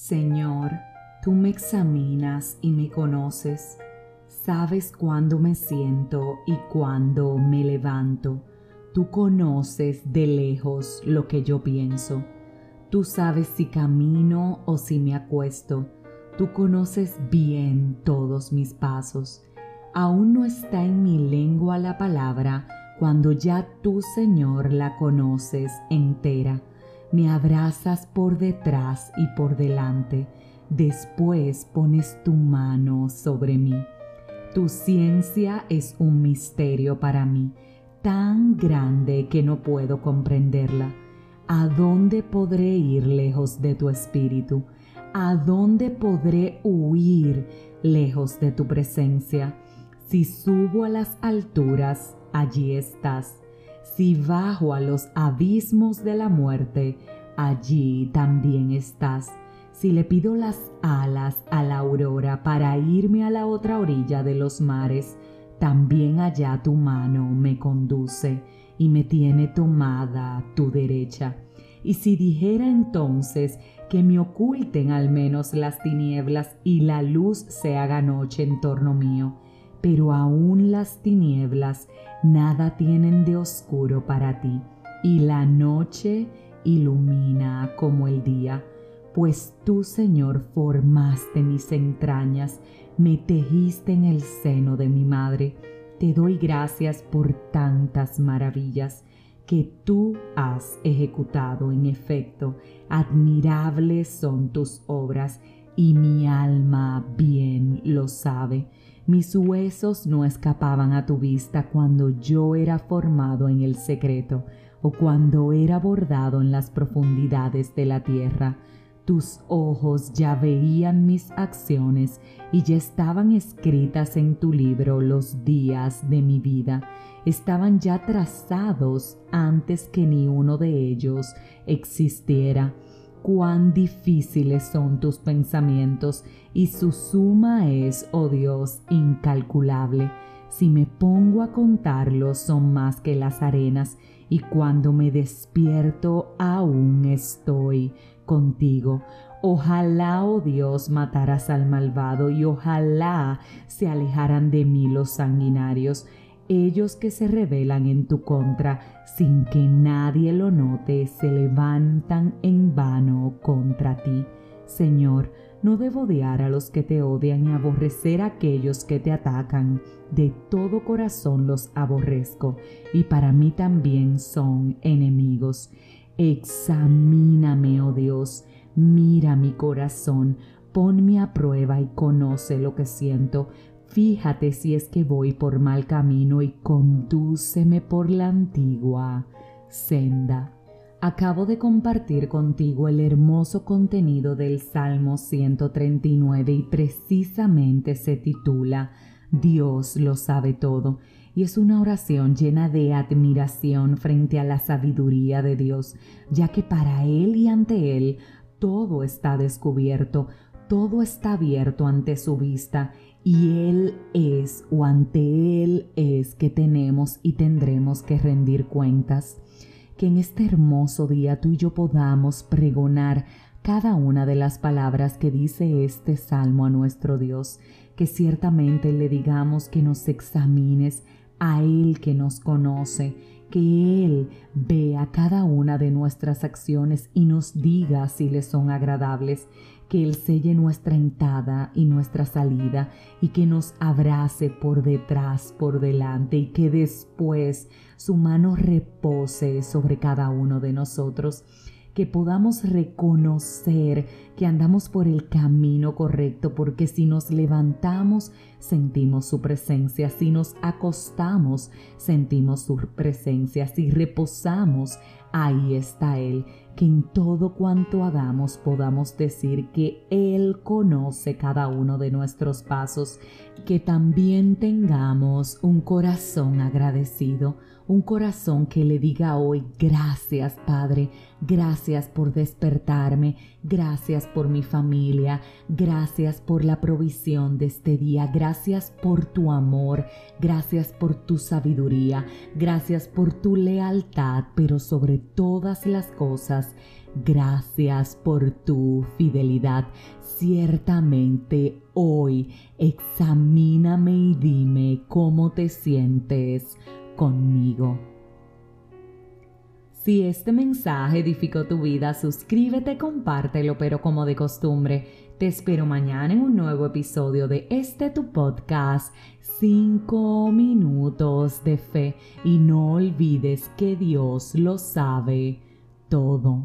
Señor, tú me examinas y me conoces. Sabes cuándo me siento y cuándo me levanto. Tú conoces de lejos lo que yo pienso. Tú sabes si camino o si me acuesto. Tú conoces bien todos mis pasos. Aún no está en mi lengua la palabra cuando ya tú, Señor, la conoces entera me abrazas por detrás y por delante, después pones tu mano sobre mí. Tu ciencia es un misterio para mí, tan grande que no puedo comprenderla. ¿A dónde podré ir lejos de tu espíritu? ¿A dónde podré huir lejos de tu presencia? Si subo a las alturas, allí estás si bajo a los abismos de la muerte, allí también estás. Si le pido las alas a la aurora para irme a la otra orilla de los mares, también allá tu mano me conduce y me tiene tomada tu derecha. Y si dijera entonces que me oculten al menos las tinieblas y la luz se haga noche en torno mío, pero aún las tinieblas nada tienen de oscuro para ti, y la noche ilumina como el día, pues tú, Señor, formaste mis entrañas, me tejiste en el seno de mi madre. Te doy gracias por tantas maravillas que tú has ejecutado en efecto. Admirables son tus obras y mi alma bien lo sabe. Mis huesos no escapaban a tu vista cuando yo era formado en el secreto o cuando era bordado en las profundidades de la tierra. Tus ojos ya veían mis acciones y ya estaban escritas en tu libro los días de mi vida. Estaban ya trazados antes que ni uno de ellos existiera cuán difíciles son tus pensamientos y su suma es, oh Dios, incalculable. Si me pongo a contarlos son más que las arenas y cuando me despierto aún estoy contigo. Ojalá, oh Dios, mataras al malvado y ojalá se alejaran de mí los sanguinarios ellos que se rebelan en tu contra sin que nadie lo note se levantan en vano contra ti. Señor, no debo odiar a los que te odian y aborrecer a aquellos que te atacan. De todo corazón los aborrezco y para mí también son enemigos. Examíname, oh Dios, mira mi corazón, ponme a prueba y conoce lo que siento Fíjate si es que voy por mal camino y condúceme por la antigua senda. Acabo de compartir contigo el hermoso contenido del Salmo 139 y precisamente se titula Dios lo sabe todo y es una oración llena de admiración frente a la sabiduría de Dios, ya que para Él y ante Él todo está descubierto, todo está abierto ante su vista y Él es o ante Él es que tenemos y tendremos que rendir cuentas. Que en este hermoso día tú y yo podamos pregonar cada una de las palabras que dice este salmo a nuestro Dios, que ciertamente le digamos que nos examines a Él que nos conoce, que Él vea cada una de nuestras acciones y nos diga si le son agradables, que Él selle nuestra entrada y nuestra salida y que nos abrace por detrás, por delante y que después su mano repose sobre cada uno de nosotros. Que podamos reconocer que andamos por el camino correcto, porque si nos levantamos, sentimos su presencia, si nos acostamos, sentimos su presencia, si reposamos, ahí está Él que en todo cuanto hagamos podamos decir que Él conoce cada uno de nuestros pasos, que también tengamos un corazón agradecido, un corazón que le diga hoy gracias Padre, gracias por despertarme, gracias por mi familia, gracias por la provisión de este día, gracias por tu amor, gracias por tu sabiduría, gracias por tu lealtad, pero sobre todas las cosas, Gracias por tu fidelidad. Ciertamente hoy examíname y dime cómo te sientes conmigo. Si este mensaje edificó tu vida, suscríbete, compártelo, pero como de costumbre, te espero mañana en un nuevo episodio de este tu podcast, 5 minutos de fe. Y no olvides que Dios lo sabe todo.